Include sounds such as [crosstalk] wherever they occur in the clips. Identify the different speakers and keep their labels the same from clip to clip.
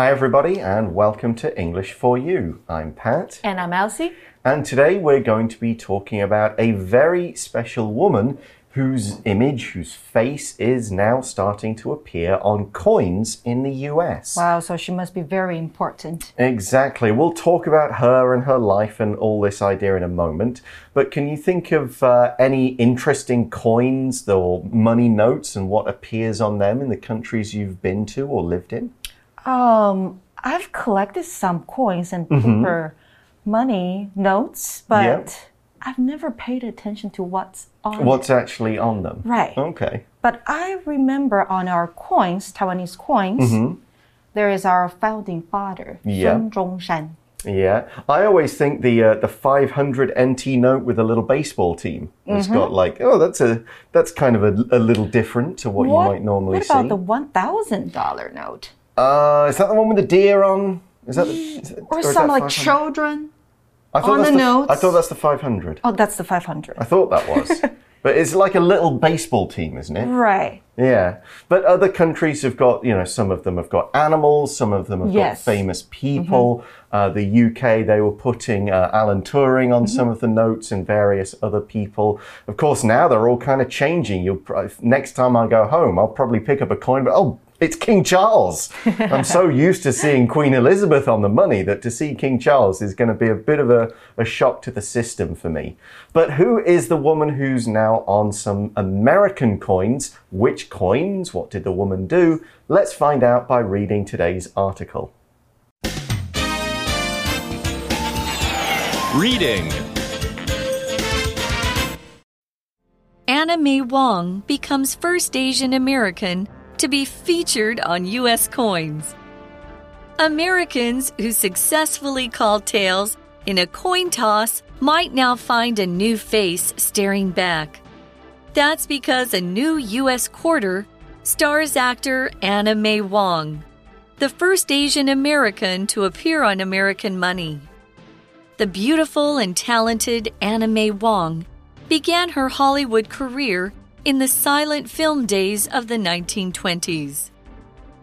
Speaker 1: Hi, everybody, and welcome to English for You. I'm Pat.
Speaker 2: And I'm Elsie.
Speaker 1: And today we're going to be talking about a very special woman whose image, whose face is now starting to appear on coins in the US.
Speaker 2: Wow, so she must be very important.
Speaker 1: Exactly. We'll talk about her and her life and all this idea in a moment. But can you think of uh, any interesting coins or money notes and what appears on them in the countries you've been to or lived in?
Speaker 2: Um, I've collected some coins and
Speaker 1: Mm-hmm.
Speaker 2: paper money notes, but
Speaker 1: Yeah.
Speaker 2: I've never paid attention to what's on
Speaker 1: What's actually on them?
Speaker 2: Right.
Speaker 1: Okay.
Speaker 2: But I remember on our coins, Taiwanese coins, there is our founding father,
Speaker 1: Mm-hmm. Yeah.
Speaker 2: Sun Zhongshan.
Speaker 1: Yeah, I always think the uh, the 500 NT note with a little baseball team has
Speaker 2: Mm-hmm.
Speaker 1: got like oh that's a that's kind of a, a little different to what, you might normally see.
Speaker 2: what about
Speaker 1: see.
Speaker 2: the one thousand dollar note?
Speaker 1: Uh, is that the one with the deer on? Is that the, is
Speaker 2: Or
Speaker 1: is
Speaker 2: some
Speaker 1: that
Speaker 2: like children?
Speaker 1: I thought
Speaker 2: on the
Speaker 1: the, I thought that's the 500.
Speaker 2: Oh, that's the five hundred.
Speaker 1: I thought that was, [laughs] but it's like a little baseball team, isn't it?
Speaker 2: Right.
Speaker 1: Yeah, but other countries have got, you know, some of them have got animals, some of them have
Speaker 2: Yes.
Speaker 1: got famous people. Uh, the UK, they were putting uh, Alan Turing on some of the notes and various other people. Of course, now they're all kind of changing. You'll next time I go home, I'll probably pick up a coin, but oh, it's King Charles. I'm so [laughs] used to seeing Queen Elizabeth on the money that to see King Charles is going to be a bit of a, a shock to the system for me. But who is the woman who's now on some American coins? Which coins? What did the woman do? Let's find out by reading today's article.
Speaker 3: Reading
Speaker 4: Anna May Wong becomes first Asian American to be featured on U.S. coins. Americans who successfully called tails in a coin toss might now find a new face staring back. That's because a new U.S. quarter stars actor Anna May Wong, the first Asian American to appear on American money. The beautiful and talented Anna May Wong began her Hollywood career in the silent film days of the 1920s.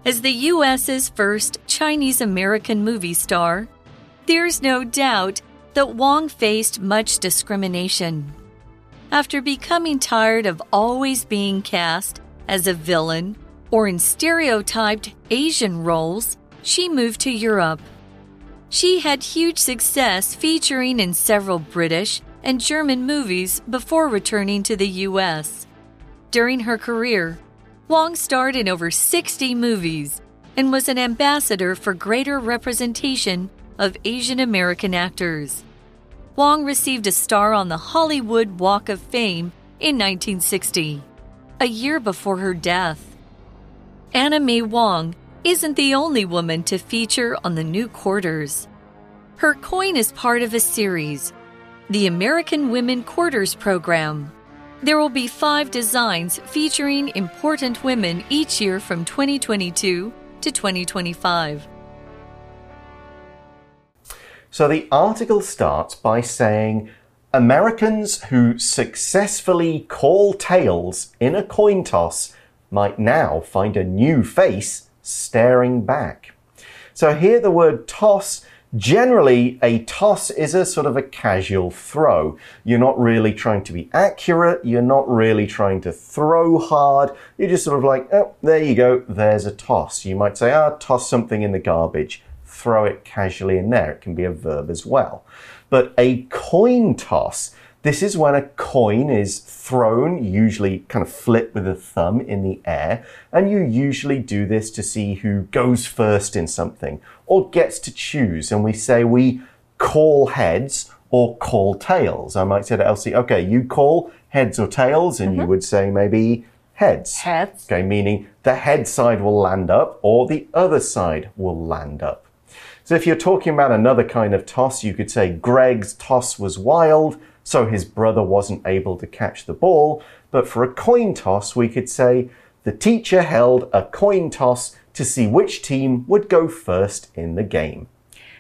Speaker 4: As the U.S.'s first Chinese American movie star, there's no doubt that Wong faced much discrimination. After becoming tired of always being cast as a villain or in stereotyped Asian roles, she moved to Europe. She had huge success featuring in several British and German movies before returning to the US. During her career, Wong starred in over 60 movies and was an ambassador for greater representation of Asian American actors. Wong received a star on the Hollywood Walk of Fame in 1960, a year before her death. Anna May Wong isn't the only woman to feature on the new quarters. Her coin is part of a series, the American Women Quarters Program. There will be five designs featuring important women each year from 2022 to 2025.
Speaker 1: So the article starts by saying Americans who successfully call tails in a coin toss might now find a new face staring back. So here the word toss Generally, a toss is a sort of a casual throw. You're not really trying to be accurate. You're not really trying to throw hard. You're just sort of like, oh, there you go. There's a toss. You might say, ah, toss something in the garbage. Throw it casually in there. It can be a verb as well. But a coin toss, this is when a coin is thrown, usually kind of flipped with a thumb in the air, and you usually do this to see who goes first in something or gets to choose. And we say we call heads or call tails. I might say to Elsie, okay, you call heads or tails, and you mm-hmm. would say maybe heads.
Speaker 2: Heads.
Speaker 1: Okay, meaning the head side will land up or the other side will land up. So if you're talking about another kind of toss, you could say Greg's toss was wild, so his brother wasn't able to catch the ball. But for a coin toss, we could say the teacher held a coin toss to see which team would go first in the game.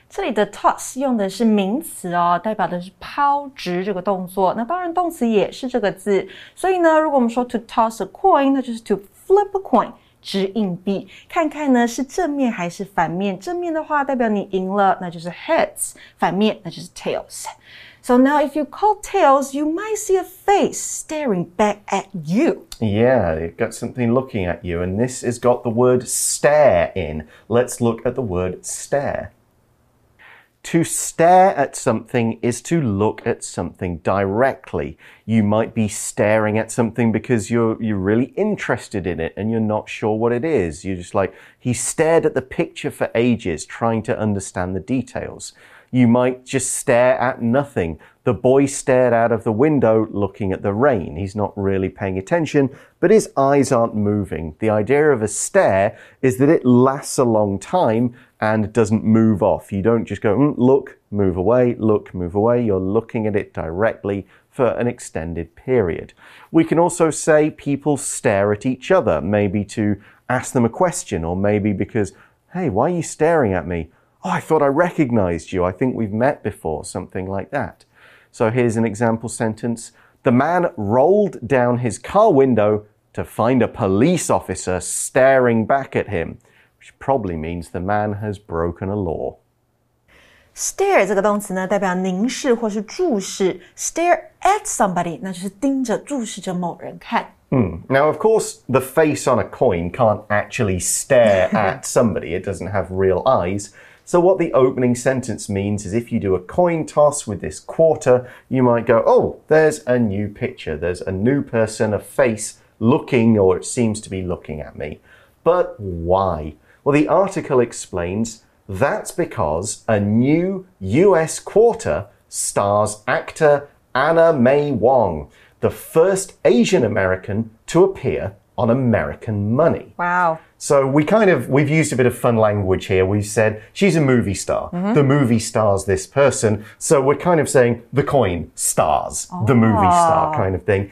Speaker 2: 这里的 toss 用的是名词哦，代表的是抛掷这个动作。那当然，动词也是这个字。所以呢，如果我们说 to toss a coin，那就是 to flip a coin， 掷硬币，看看呢是正面还是反面。正面的话代表你赢了，那就是 heads；反面那就是 tails。 So now, if you call tails, you might see a face staring back at you.
Speaker 1: Yeah, you've got something looking at you, and this has got the word stare in. Let's look at the word stare. To stare at something is to look at something directly. You might be staring at something because you're you're really interested in it and you're not sure what it is. You're just like he stared at the picture for ages trying to understand the details. You might just stare at nothing. The boy stared out of the window looking at the rain. He's not really paying attention, but his eyes aren't moving. The idea of a stare is that it lasts a long time and doesn't move off. You don't just go, mm, look, move away, look, move away. You're looking at it directly for an extended period. We can also say people stare at each other, maybe to ask them a question, or maybe because, hey, why are you staring at me? Oh, I thought I recognized you. I think we've met before, something like that. So here's an example sentence The man rolled down his car window to find a police officer staring back at him, which probably means the man has broken a law.
Speaker 2: Stare 这个动词呢，代表凝视或是注视。Stare at somebody，那就是盯着、注视着某人看。
Speaker 1: Hmm. Now, of course, the face on a coin can't actually stare at somebody. It doesn't have real eyes. So, what the opening sentence means is if you do a coin toss with this quarter, you might go, oh, there's a new picture. There's a new person, a face looking, or it seems to be looking at me. But why? Well, the article explains that's because a new US quarter stars actor Anna May Wong, the first Asian American to appear on American money.
Speaker 2: Wow.
Speaker 1: So we kind of we've used a bit of fun language here. We've said she's a movie star.
Speaker 2: Mm-hmm.
Speaker 1: The movie stars this person. So we're kind of saying the coin stars the movie star kind of thing.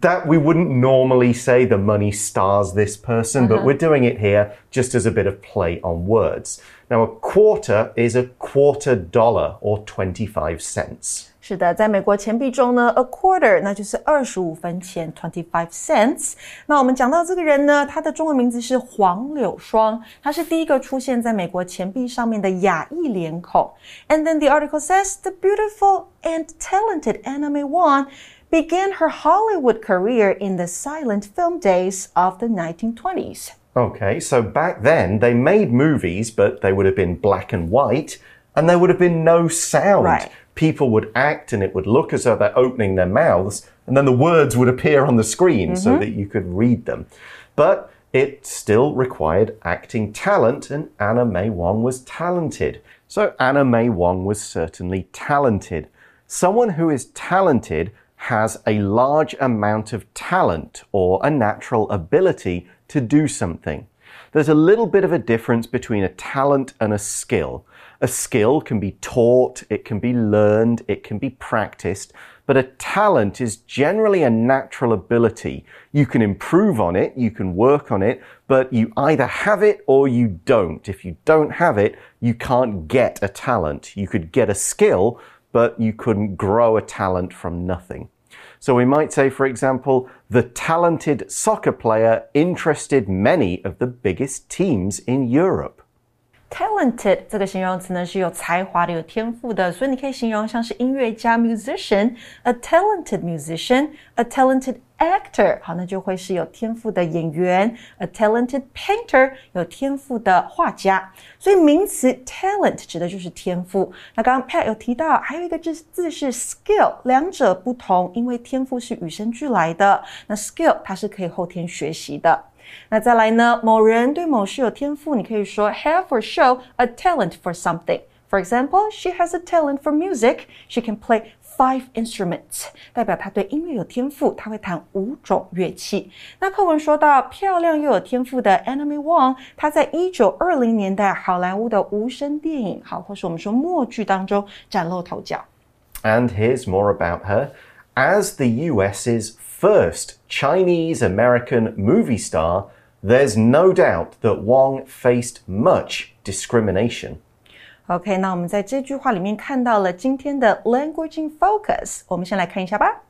Speaker 1: That we wouldn't normally say the money stars this person, but we're doing it here just as a bit of play on words. Now, a quarter is a quarter dollar or 25 cents.
Speaker 2: 是的，在美国钱币中呢，a quarter 那就是二十五分钱，twenty five cents。那我们讲到这个人呢，他的中文名字是黄柳霜，他是第一个出现在美国钱币上面的亚裔脸孔。And then the article says the beautiful and talented Anna May Wong began her Hollywood career in the silent film days of the 1920s.
Speaker 1: Okay, so back then they made movies, but they would have been black and white, and there would have been no sound.
Speaker 2: Right.
Speaker 1: People would act, and it would look as though they're opening their mouths, and then the words would appear on the screen so mm-hmm. that you could read them. But it still required acting talent, and Anna May Wong was talented. So Anna May Wong was certainly talented. Someone who is talented has a large amount of talent or a natural ability to do something. There's a little bit of a difference between a talent and a skill. A skill can be taught, it can be learned, it can be practiced, but a talent is generally a natural ability. You can improve on it, you can work on it, but you either have it or you don't. If you don't have it, you can't get a talent. You could get a skill, but you couldn't grow a talent from nothing. So we might say, for example, the talented soccer player interested many of the biggest teams in Europe.
Speaker 2: Talented 这个形容词呢是有才华的、有天赋的，所以你可以形容像是音乐家 musician，a talented musician，a talented actor，好，那就会是有天赋的演员；a talented painter，有天赋的画家。所以名词 talent 指的就是天赋。那刚刚 Pat 有提到，还有一个字字是 skill，两者不同，因为天赋是与生俱来的，那 skill 它是可以后天学习的。那再来呢，某人对某事有天赋，你可以说 have or show a talent for something。For example, she has a talent for music. She can play five instruments. 代表她对音乐有天赋，她会弹五种乐器。那课文说到漂亮又有天赋的 Anna May Wong，她在一九二零年代好莱坞的无声电影，好，或是我们说默剧当中崭露头角。
Speaker 1: And here's more about her. As the US's first Chinese American movie star, there's no doubt that Wong faced much discrimination.
Speaker 2: OK，那我们在这句话里面看到了今天的 language in focus，我们先来看一下吧。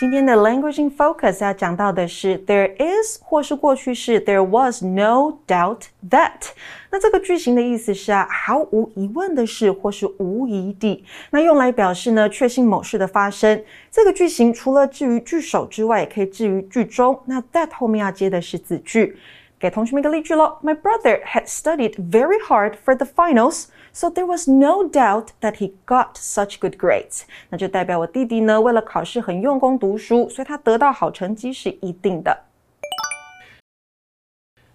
Speaker 2: 今天的 language in focus 要讲到的是 there is 或是过去式 there was no doubt that。那这个句型的意思是啊，毫无疑问的是，或是无疑的。那用来表示呢，确信某事的发生。这个句型除了置于句首之外，也可以置于句中。那 that 后面要接的是子句。给同学们一个例句喽。My brother had studied very hard for the finals, So there was no doubt that he got such good grades. grades。那就代表我弟弟呢，为了考试很用功读书，所以他得到好成绩是一定的。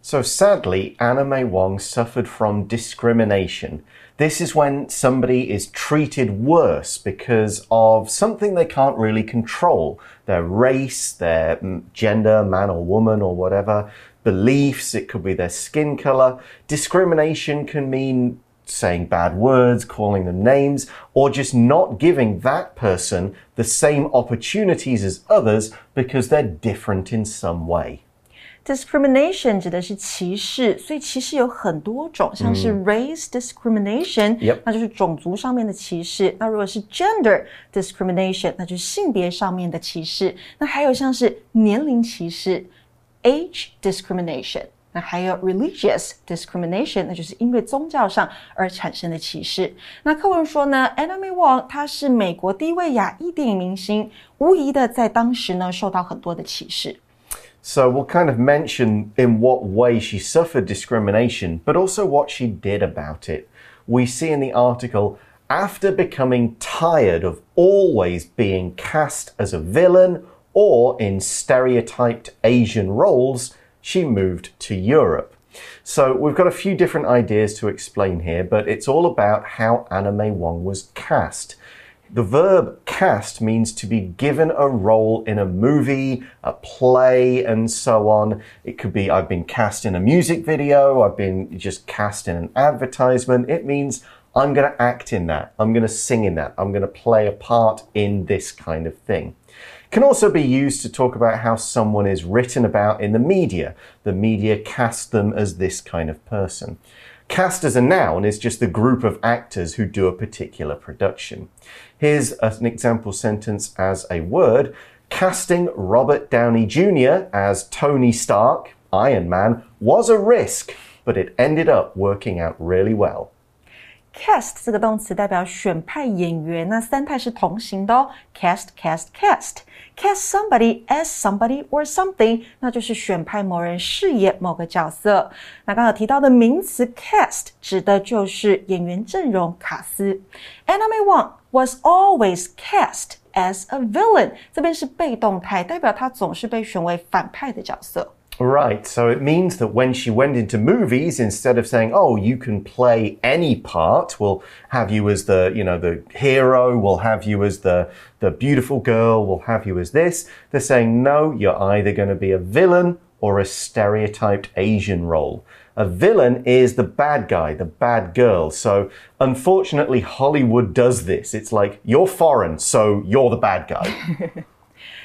Speaker 1: So sadly, Anna May Wong suffered from discrimination. This is when somebody is treated worse because of something they can't really control their race, their mm, gender, man or woman or whatever, beliefs, it could be their skin color. Discrimination can mean saying bad words, calling them names, or just not giving that person the same opportunities as others because they're different in some way.
Speaker 2: Discrimination 指的是歧视，所以歧视有很多种，像是 race
Speaker 1: discrimination，、Yep
Speaker 2: 那就是种族上面的歧视；那如果是 gender discrimination，那就是性别上面的歧视；那还有像是年龄歧视 age discrimination。 那还有 religious discrimination，那就是因为宗教上而产生的歧视。那课文说呢，Anna May Wong 他是美国第一位亚裔电影明星，无疑的在当时呢受到很多的歧视。
Speaker 1: So we'll kind of mention in what way she suffered discrimination, but also what she did about it. We see in the article. After becoming tired of always being cast as a villain or in stereotyped Asian roles, she moved to Europe. So we've got a few different ideas to explain here, but it's all about how May Wong was cast. The verb cast means to be given a role in a movie, a play, and so on. It could be I've been cast in a music video, I've been just cast in an advertisement. It means I'm going to act in that, I'm going to sing in that, I'm going to play a part in this kind of thing. Can also be used to talk about how someone is written about in the media. The media cast them as this kind of person. Cast as a noun is just the group of actors who do a particular production. Here's an example sentence as a word. Casting Robert Downey Jr. as Tony Stark, Iron Man, was a risk, but it ended up working out really well.
Speaker 2: Cast 这个动词代表选派演员，那三态是同形的哦。cast cast cast cast somebody as somebody or something，那就是选派某人饰演某个角色。那刚刚提到的名词 cast 指的就是演员阵容卡斯。Anna May Wong was always cast as a villain，这边是被动态，代表他总是被选为反派的角色。
Speaker 1: Right, so it means that when she went into movies, instead of saying, "Oh, you can play any part," we'll have you as the, you know, the hero. We'll have you as the the beautiful girl. We'll have you as this. They're saying, "No, you're either going to be a villain or a stereotyped Asian role." A villain is the bad guy, the bad girl. So, unfortunately, Hollywood does this. It's like you're foreign, so you're the bad guy. [laughs]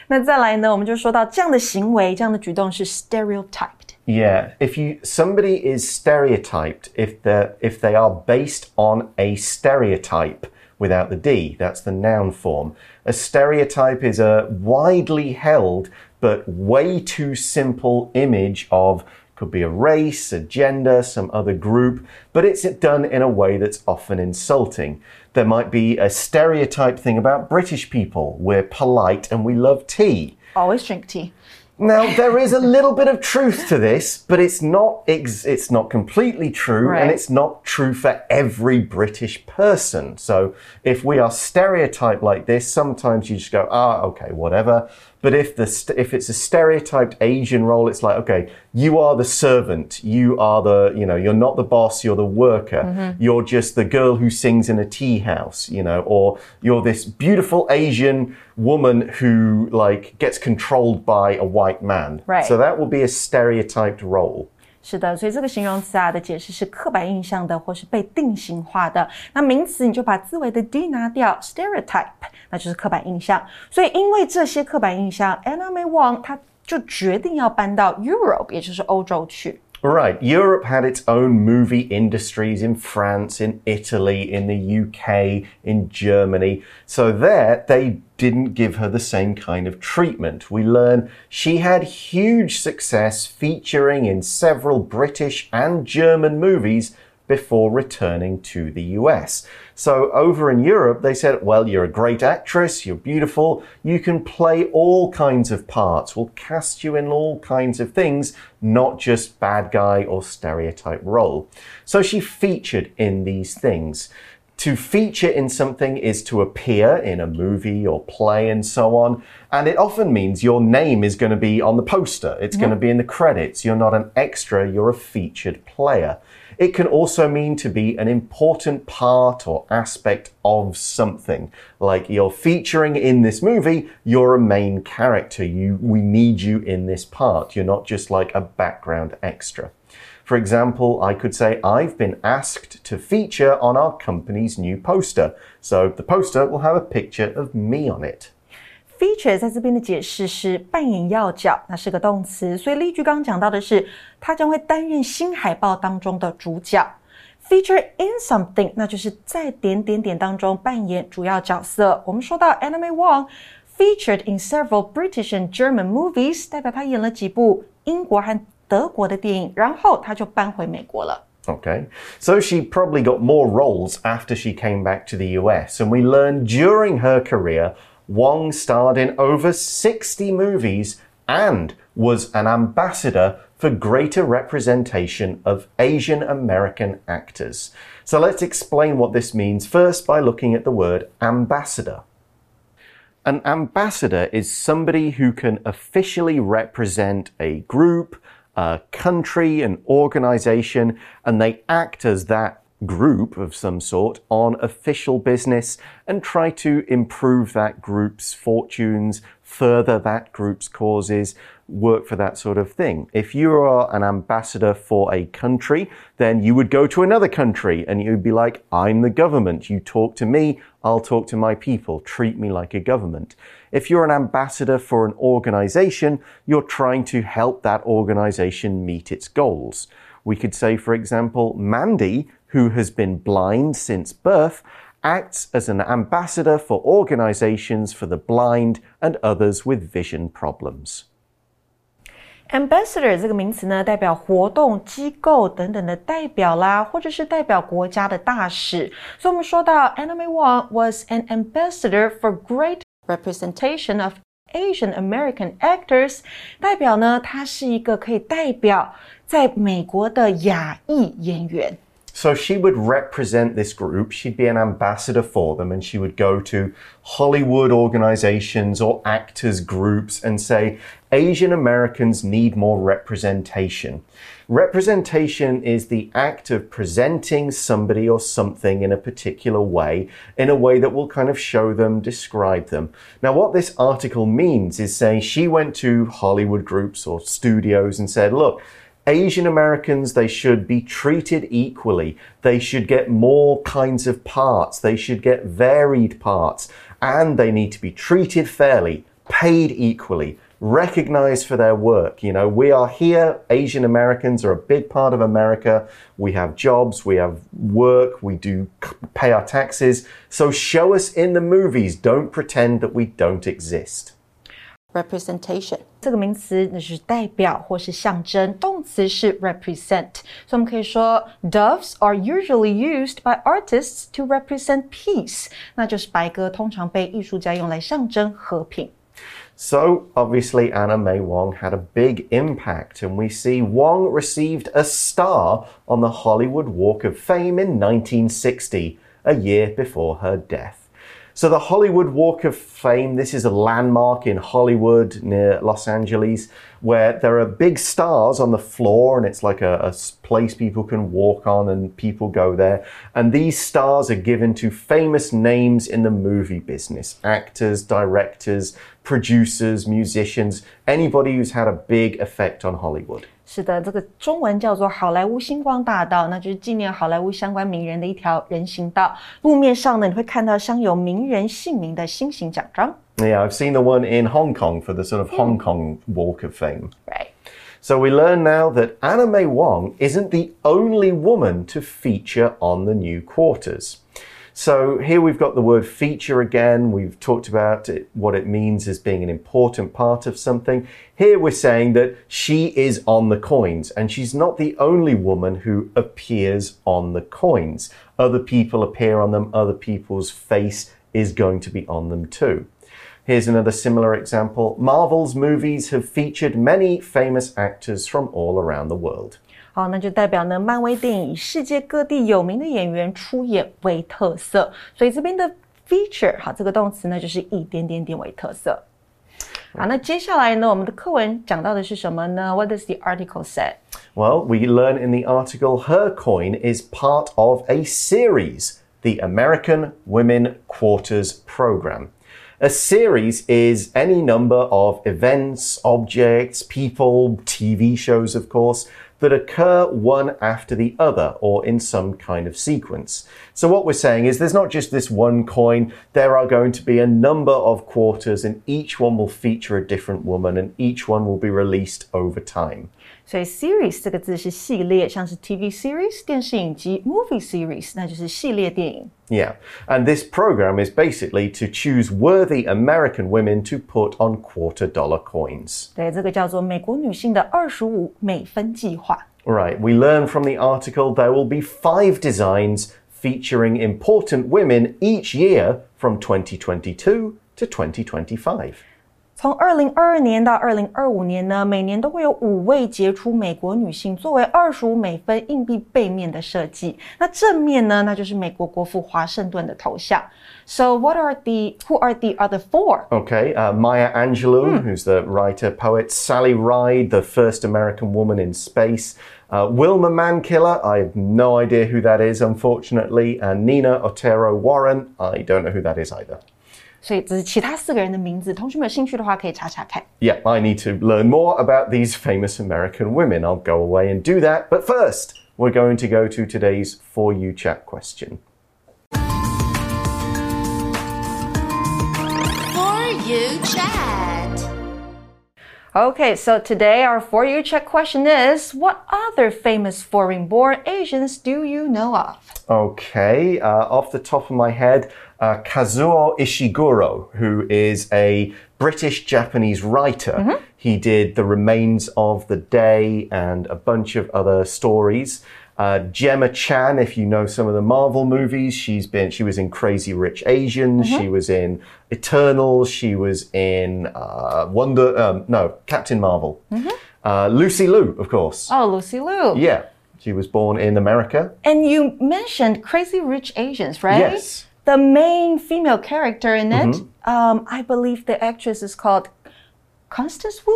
Speaker 2: 那再来呢，我们就说到这样的行为，这样的举动是 stereotyped。
Speaker 1: Yeah, if you somebody is stereotyped if they if they are based on a stereotype without the d, that's the noun form. A stereotype is a widely held but way too simple image of could be a race, a gender, some other group, but it's done in a way that's often insulting. There might be a stereotype thing about British people. We're polite and we love tea.
Speaker 2: Always drink tea.
Speaker 1: Now there is a little bit of truth to this, but it's not ex- it's not completely true, and it's not true for every British person. So if we are stereotyped like this, sometimes you just go, ah, okay, whatever. But if the st- if it's a stereotyped Asian role, it's like, okay, you are the servant, you are the you know, you're not the boss, you're the worker, mm-hmm. you're just the girl who sings in a tea house, you know, or you're this beautiful Asian woman who like gets controlled by a white man.
Speaker 2: Right.
Speaker 1: So that will be a stereotyped role.
Speaker 2: 是的，所以这个形容词啊的解释是刻板印象的，或是被定型化的。那名词你就把字尾的 d 拿掉，stereotype，那就是刻板印象。所以因为这些刻板印象，Anna May Wong 她就决定要搬到 Europe，也就是欧洲去。
Speaker 1: Right. Europe had its own movie industries in France, in Italy, in the UK, in Germany. So there, they didn't give her the same kind of treatment. We learn she had huge success featuring in several British and German movies before returning to the US. So over in Europe, they said, well, you're a great actress, you're beautiful, you can play all kinds of parts. We'll cast you in all kinds of things, not just bad guy or stereotype role. So she featured in these things. To feature in something is to appear in a movie or play and so on. And it often means your name is going to be on the poster. It's going to be in the credits. You're not an extra, you're a featured player. It can also mean to be an important part or aspect of something. Like you're featuring in this movie, you're a main character. You, we need you in this part. You're not just like a background extra. For example, I could say, I've been asked to feature on our company's new poster. So the poster will have a picture of me on it.
Speaker 2: Feature 在这边的解释是扮演要角，那是个动词，所以例句刚刚讲到的是他将会担任新海报当中的主角。Feature in something，那就是在点点点当中扮演主要角色。我们说到 Anna May Wong featured in several British and German movies，代表他演了几部英国和德国的电影，然后他就搬回美国了。
Speaker 1: Okay. So she probably got more roles after she came back to the US. And we learned during her career Wong starred in over 60 movies and was an ambassador for greater representation of Asian American actors. So let's explain what this means first by looking at the word ambassador. An ambassador is somebody who can officially represent a group, a country, an organization, and they act as that group of some sort on official business and try to improve that group's fortunes, further that group's causes, work for that sort of thing. If you are an ambassador for a country, then you would go to another country and you'd be like, I'm the government. You talk to me, I'll talk to my people. Treat me like a government. If you're an ambassador for an organization, you're trying to help that organization meet its goals. We could say, for example, Mandy, who has been blind since birth, acts as an ambassador for organizations for the blind and others with vision problems.
Speaker 2: Ambassador 这个名词呢，代表活动、机构等等的代表啦，或者是代表国家的大使。所以，我们说到 Anna May Wong was an ambassador for great representation of Asian American actors，代表呢，他是一个可以代表在美国的亚裔演员。
Speaker 1: So she would represent this group, she'd be an ambassador for them, and she would go to Hollywood organizations or actors groups and say, Asian Americans need more representation. Representation is the act of presenting somebody or something in a particular way, in a way that will kind of show them, describe them. Now, what this article means is saying she went to Hollywood groups or studios and said, look, Asian Americans, they should be treated equally. They should get more kinds of parts. They should get varied parts. And they need to be treated fairly, paid equally, recognized for their work. You know, we are here. Asian Americans are a big part of America. We have jobs, we have work, we do pay our taxes. So show us in the movies. Don't pretend that we don't exist.
Speaker 2: representation 这个名词那是代表或是象征，动词是 represent，所以我们可以说 doves are usually used by artists to represent peace，那就是白鸽通常被艺术家用来象征和平。
Speaker 1: So, obviously, Anna May Wong had a big impact, and we see Wong received a star on the Hollywood Walk of Fame in 1960, a year before her death. So the Hollywood Walk of Fame, this is a landmark in Hollywood near Los Angeles where there are big stars on the floor and it's like a, a, place people can walk on and people go there. And these stars are given to famous names in the movie business actors, directors, producers, musicians, anybody who's had a big effect on Hollywood.
Speaker 2: 是的，这个中文叫做好莱坞星光大道，那就是纪念好莱坞相关名人的一条人行道。路面上呢，你会看到镶有名人姓名的星形奖章。
Speaker 1: Yeah, I've seen the one in Hong Kong for the sort of Hong Kong Walk of Fame.
Speaker 2: Right.
Speaker 1: So we learn now that Anna May Wong isn't the only woman to feature on the new quarters. So here we've got the word feature again. We've talked about it, what it means as being an important part of something. Here we're saying that she is on the coins and she's not the only woman who appears on the coins. Other people appear on them, other people's face is going to be on them too. Here's another similar example. Marvel's movies have featured many famous actors from all around the world.
Speaker 2: 好，那就代表呢，漫威电影以世界各地有名的演员出演为特色，所以这边的 feature 好，这个动词呢就是一点点点为特色。好，那接下来呢，我们的课文讲到的是什么呢？What does the article say?
Speaker 1: Well, we learn in the article her coin is part of a series, the American Women Quarters Program. A series is any number of events, objects, people, TV shows, of course, that occur one after the other or in some kind of sequence. So, what we're saying is there's not just this one coin, there are going to be a number of quarters, and each one will feature a different woman, and each one will be released over time.
Speaker 2: 所以 series 这个字是系列，像是 TV series 电视影集，movie series 那就是系列电影。
Speaker 1: Yeah, and this program is basically to choose worthy American women to put on quarter dollar coins.
Speaker 2: 对，这个叫做美国女性的二十五美分计划。
Speaker 1: Right, we learn from the article there will be five designs featuring important women each year from 2022 to 2025.
Speaker 2: 从二零二二年到二零二五年呢，每年都会有五位杰出美国女性作为二十五美分硬币背面的设计。那正面呢，那就是美国国父华盛顿的头像。So what are the who are the other four?
Speaker 1: Okay, uh, Maya Angelou, who's the writer poet, Sally Ride, the first American woman in space. Uh, Wilma Mankiller, I have no idea who that is, unfortunately. And Nina Otero Warren, I don't know who that is either.
Speaker 2: 所以这是其他四个人的名字，同学们有兴趣的话可以查查看。
Speaker 1: Yeah, I need to learn more about these famous American women. I'll go away and do that. But first, we're going to go to today's For You Chat question.
Speaker 3: For You Chat.
Speaker 2: Okay, so today our For You Chat question is What other famous foreign born Asians do you know of?
Speaker 1: Okay, uh, off the top of my head, uh, Kazuo Ishiguro, who is a British Japanese writer.
Speaker 2: Mm -hmm.
Speaker 1: He did The Remains of the Day and a bunch of other stories. Uh, Gemma Chan, if you know some of the Marvel movies, she's been she was in Crazy Rich Asians. Mm -hmm. She was in Eternals. She was in uh, Wonder. Um, no, Captain Marvel.
Speaker 2: Mm -hmm.
Speaker 1: Lucy Liu, of course.
Speaker 2: Oh, Lucy Liu.
Speaker 1: Yeah, she was born in America.
Speaker 2: And you mentioned Crazy Rich Asians, right?
Speaker 1: Yes
Speaker 2: the main female character in it, mm -hmm. um, I believe the actress is called Constance Wu.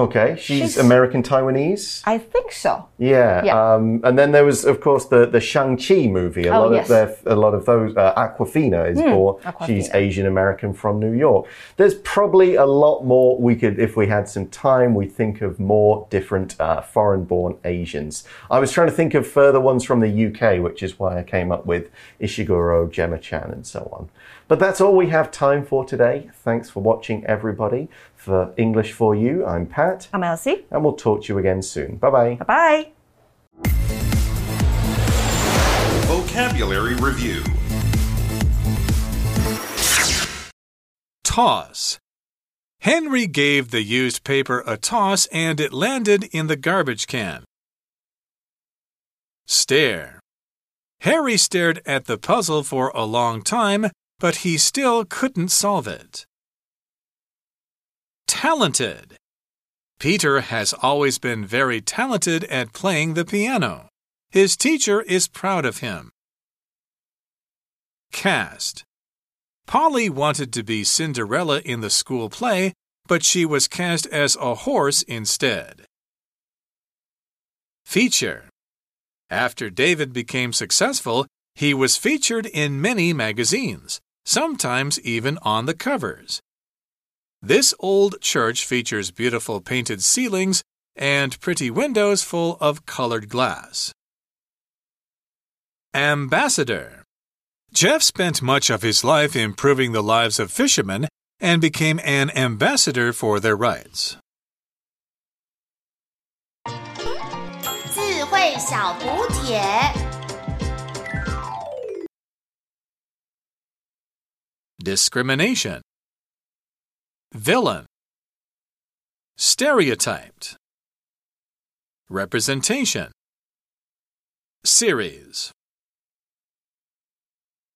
Speaker 1: Okay, she's, she's, American Taiwanese.
Speaker 2: I think so.
Speaker 1: Yeah.
Speaker 2: yeah.
Speaker 1: Um, and then there was, of course, the the Shang Chi movie. A
Speaker 2: oh,
Speaker 1: lot
Speaker 2: yes.
Speaker 1: of their, a lot of those. Uh, Awkwafina is
Speaker 2: mm,
Speaker 1: born. She's Asian American from New York. There's probably a lot more we could, if we had some time, we think of more different uh, foreign-born Asians. I was trying to think of further ones from the UK, which is why I came up with Ishiguro, Gemma Chan, and so on. But that's all we have time for today. Thanks for watching, everybody. For English for You, I'm Pat.
Speaker 2: I'm Elsie.
Speaker 1: And we'll talk to you again soon. Bye bye.
Speaker 2: Bye bye.
Speaker 5: Vocabulary Review Toss. Henry gave the used paper a toss and it landed in the garbage can. Stare. Harry stared at the puzzle for a long time but he still couldn't solve it. Talented. Peter has always been very talented at playing the piano. His teacher is proud of him. Cast. Polly wanted to be Cinderella in the school play, but she was cast as a horse instead. Feature. After David became successful, he was featured in many magazines sometimes even on the covers. This old church features beautiful painted ceilings and pretty windows full of colored glass. Ambassador Jeff spent much of his life improving the lives of fishermen and became an ambassador for their rights. Discrimination villain, stereotyped, representation, series.